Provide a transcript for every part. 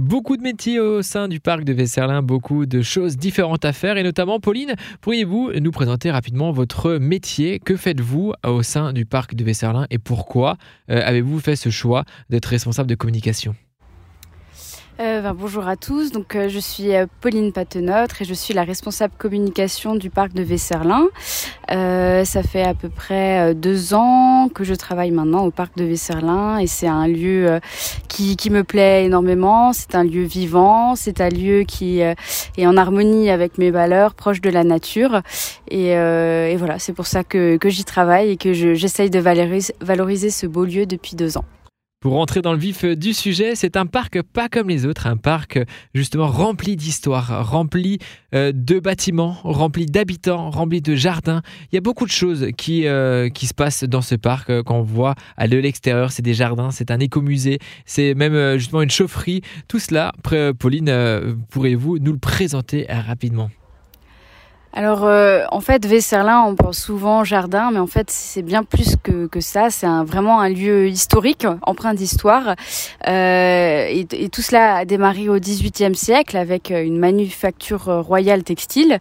Beaucoup de métiers au sein du parc de Vesserlin, beaucoup de choses différentes à faire. Et notamment Pauline, pourriez-vous nous présenter rapidement votre métier? Que faites-vous au sein du parc de Vesserlin et pourquoi euh, avez-vous fait ce choix d'être responsable de communication? Euh, ben, bonjour à tous, donc euh, je suis euh, Pauline Patenotre et je suis la responsable communication du parc de Vesserlin. ça fait à peu près deux ans que je travaille maintenant au parc de Vesserlin et c'est un lieu qui, qui, me plaît énormément. C'est un lieu vivant, c'est un lieu qui est en harmonie avec mes valeurs, proche de la nature et, et voilà, c'est pour ça que, que j'y travaille et que j'essaye de valoriser ce beau lieu depuis deux ans. Pour rentrer dans le vif du sujet, c'est un parc pas comme les autres, un parc justement rempli d'histoire, rempli euh, de bâtiments, rempli d'habitants, rempli de jardins. Il y a beaucoup de choses qui, euh, se passent dans ce parc euh, quand on voit à l'extérieur, c'est des jardins, c'est un écomusée, c'est même justement une chaufferie. Tout cela, Pauline, pourriez-vous nous le présenter rapidement? Alors euh, en fait Vesserlin on pense souvent jardin mais en fait c'est bien plus que, que ça. C'est un, vraiment un lieu historique empreint d'histoire. Euh, et, et, tout cela a démarré au XVIIIe siècle avec euh, une manufacture royale textile.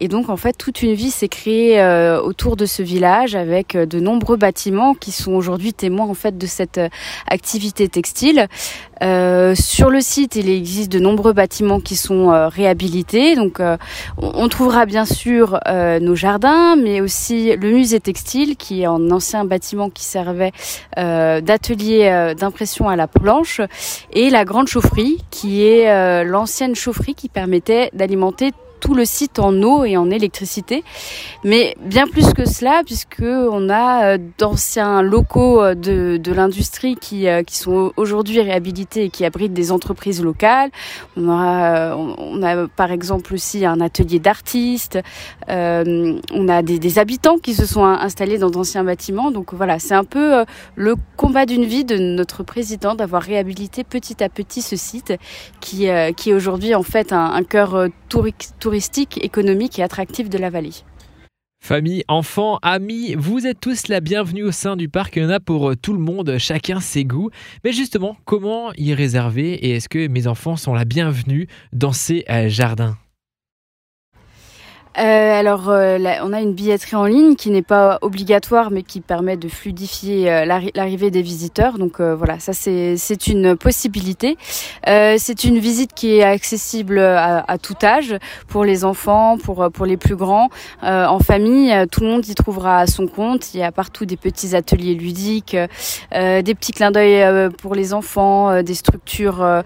Et donc en fait toute une vie s'est créée euh, autour de ce village avec de nombreux bâtiments qui sont aujourd'hui témoins en fait de cette activité textile. Euh, sur le site, il existe de nombreux bâtiments qui sont euh, réhabilités. Donc, euh, on, trouvera bien sûr nos jardins, mais aussi le musée textile, qui est un ancien bâtiment qui servait d'atelier d'impression à la planche, et la grande chaufferie, qui est l'ancienne chaufferie qui permettait d'alimenter tout le site en eau et en électricité. Mais bien plus que cela, puisque on a euh, d'anciens locaux euh, de, de l'industrie qui, euh, qui sont aujourd'hui réhabilités et qui abritent des entreprises locales. On a, par exemple aussi un atelier d'artistes. on a des, habitants qui se sont installés dans d'anciens bâtiments. Donc voilà, c'est un peu le combat d'une vie de notre président d'avoir réhabilité petit à petit ce site qui, qui est aujourd'hui en fait un cœur touristique touristique, économique et attractif de la vallée. Famille, enfants, amis, vous êtes tous la bienvenue au sein du parc. Il y en a pour tout le monde, chacun ses goûts. Mais justement, comment y réserver et est-ce que mes enfants sont la bienvenue dans ces euh, jardins? Euh, alors, euh, on a une billetterie en ligne qui n'est pas obligatoire, mais qui permet de fluidifier euh, l'arrivée des visiteurs. Donc voilà, ça c'est une possibilité. c'est une visite qui est accessible à, à, tout âge, pour les enfants, pour pour les plus grands, en famille. Tout le monde y trouvera son compte. Il y a partout des petits ateliers ludiques, des petits clins d'œil pour les enfants, des structures.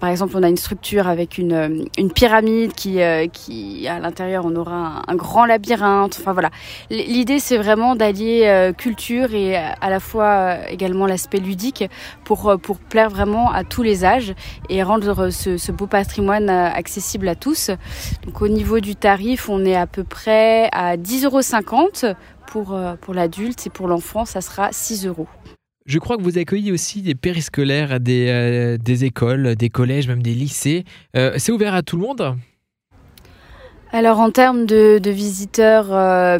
par exemple, on a une structure avec une une pyramide qui qui à l'intérieur on aura un, grand labyrinthe. Enfin voilà. L'idée c'est vraiment d'allier euh, culture et euh, à la fois euh, également l'aspect ludique pour pour plaire vraiment à tous les âges et rendre ce, beau patrimoine accessible à tous. Donc au niveau du tarif, on est à peu près à 10,50 euros pour pour l'adulte et pour l'enfant, ça sera 6 euros. Je crois que vous accueillez aussi des périscolaires, des, des écoles, des collèges, même des lycées. c'est ouvert à tout le monde? Alors en termes de, visiteurs euh,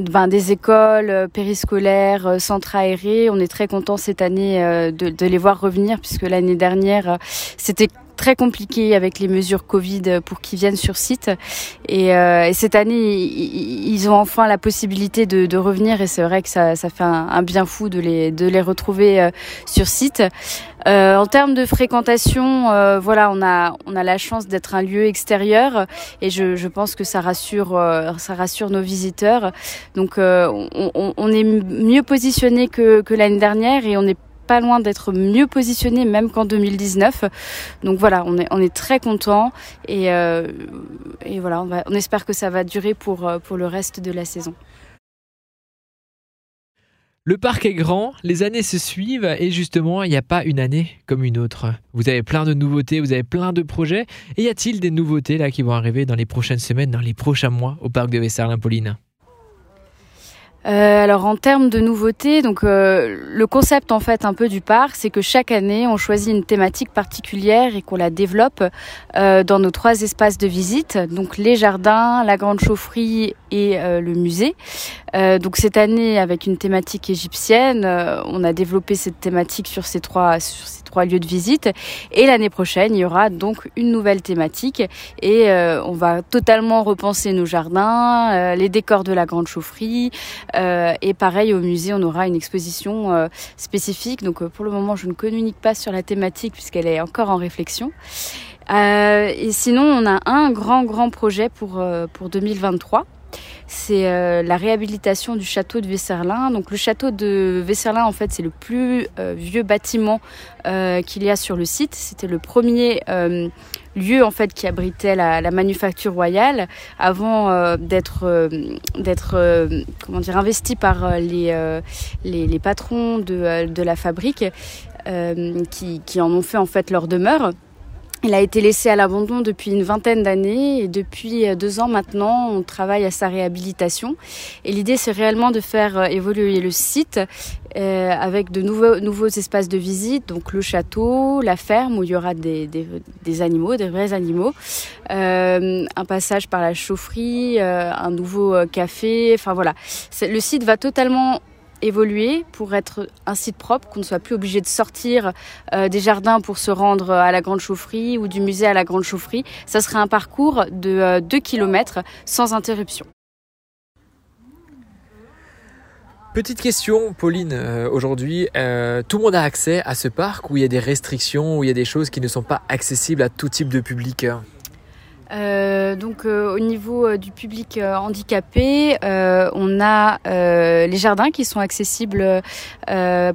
ben, des écoles euh, périscolaires, euh, centres aérés, on est très content cette année de, de, les voir revenir puisque l'année dernière c'était très compliqué avec les mesures Covid pour qu'ils viennent sur site. Et, euh, et cette année, ils, ont enfin la possibilité de, revenir et c'est vrai que ça, fait un, bien fou de les, de les retrouver euh, sur site. Euh, en termes de fréquentation, voilà, on a, on a la chance d'être un lieu extérieur et je, pense que ça rassure, ça rassure nos visiteurs. Donc, on, on, est mieux positionné que, que l'année dernière et on est pas loin d'être mieux positionné même qu'en 2019. Donc voilà, on est, très content et, euh, voilà, on, espère que ça va durer pour, euh, pour le reste de la saison. Le parc est grand, les années se suivent et justement, il n'y a pas une année comme une autre. Vous avez plein de nouveautés, vous avez plein de projets. Et y a-t-il des nouveautés là qui vont arriver dans les prochaines semaines, dans les prochains mois au parc de Vesserlin-Pauline Euh, alors en termes de nouveautés, donc euh, le concept en fait un peu du parc, c'est que chaque année on choisit une thématique particulière et qu'on la développe euh, dans nos trois espaces de visite, donc les jardins, la grande chaufferie et le musée. donc cette année avec une thématique égyptienne, on a développé cette thématique sur ces trois sur ces trois lieux de visite et l'année prochaine il y aura donc une nouvelle thématique et on va totalement repenser nos jardins, les décors de la grande chaufferie. Euh, et pareil, au musée, on aura une exposition euh, spécifique. Donc euh, pour le moment, je ne communique pas sur la thématique puisqu'elle est encore en réflexion. et sinon, on a un grand, grand projet pour, pour 2023 c'est la réhabilitation du château de Vesserlin. Donc le château de Vesserlin, en fait, c'est le plus vieux bâtiment qu'il y a sur le site. C'était le premier lieu en fait qui abritait la, manufacture royale avant euh, d'être euh, d'être euh, comment dire investi par les, les, patrons de, la fabrique qui, qui en ont fait en fait leur demeure. Il a été laissé à l'abandon depuis une vingtaine d'années et depuis euh, deux ans maintenant, on travaille à sa réhabilitation. Et l'idée, c'est réellement de faire euh, évoluer le site euh, avec de nouveaux, nouveaux espaces de visite, donc le château, la ferme où il y aura des, des, des animaux, des vrais animaux, euh, un passage par la chaufferie, un nouveau café. Enfin voilà, le site va totalement évoluer pour être un site propre, qu'on ne soit plus obligé de sortir euh, des jardins pour se rendre à la Grande Chaufferie ou du musée à la Grande Chaufferie. Ça serait un parcours de 2 euh, km sans interruption. Petite question, Pauline, euh, aujourd'hui, tout le monde a accès à ce parc où il y a des restrictions, où il y a des choses qui ne sont pas accessibles à tout type de public euh, donc euh, au niveau euh, du public handicapé, on a les jardins qui sont accessibles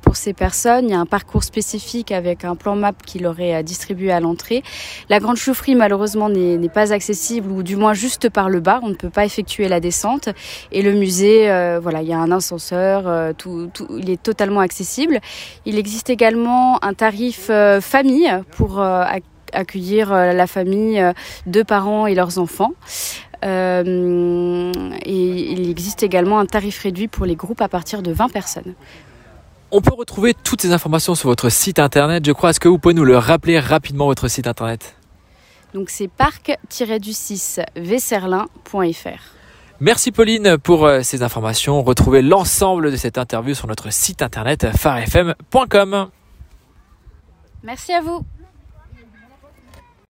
pour ces personnes. Il y a un parcours spécifique avec un plan map qui leur est distribué à l'entrée. La grande chaufferie malheureusement n'est pas accessible ou du moins juste par le bas. On ne peut pas effectuer la descente. Et le musée, voilà, il y a un ascenseur, tout, tout, il est totalement accessible. Il existe également un tarif famille pour accueillir euh, la famille euh, de parents et leurs enfants. Euh, et il existe également un tarif réduit pour les groupes à partir de 20 personnes. On peut retrouver toutes ces informations sur votre site internet, je crois. Est-ce que vous pouvez nous le rappeler rapidement, votre site internet? Donc c'est parc-du-6 vesserlin.fr. Merci Pauline pour ces informations. Retrouvez l'ensemble de cette interview sur notre site internet farfm.com. Merci à vous.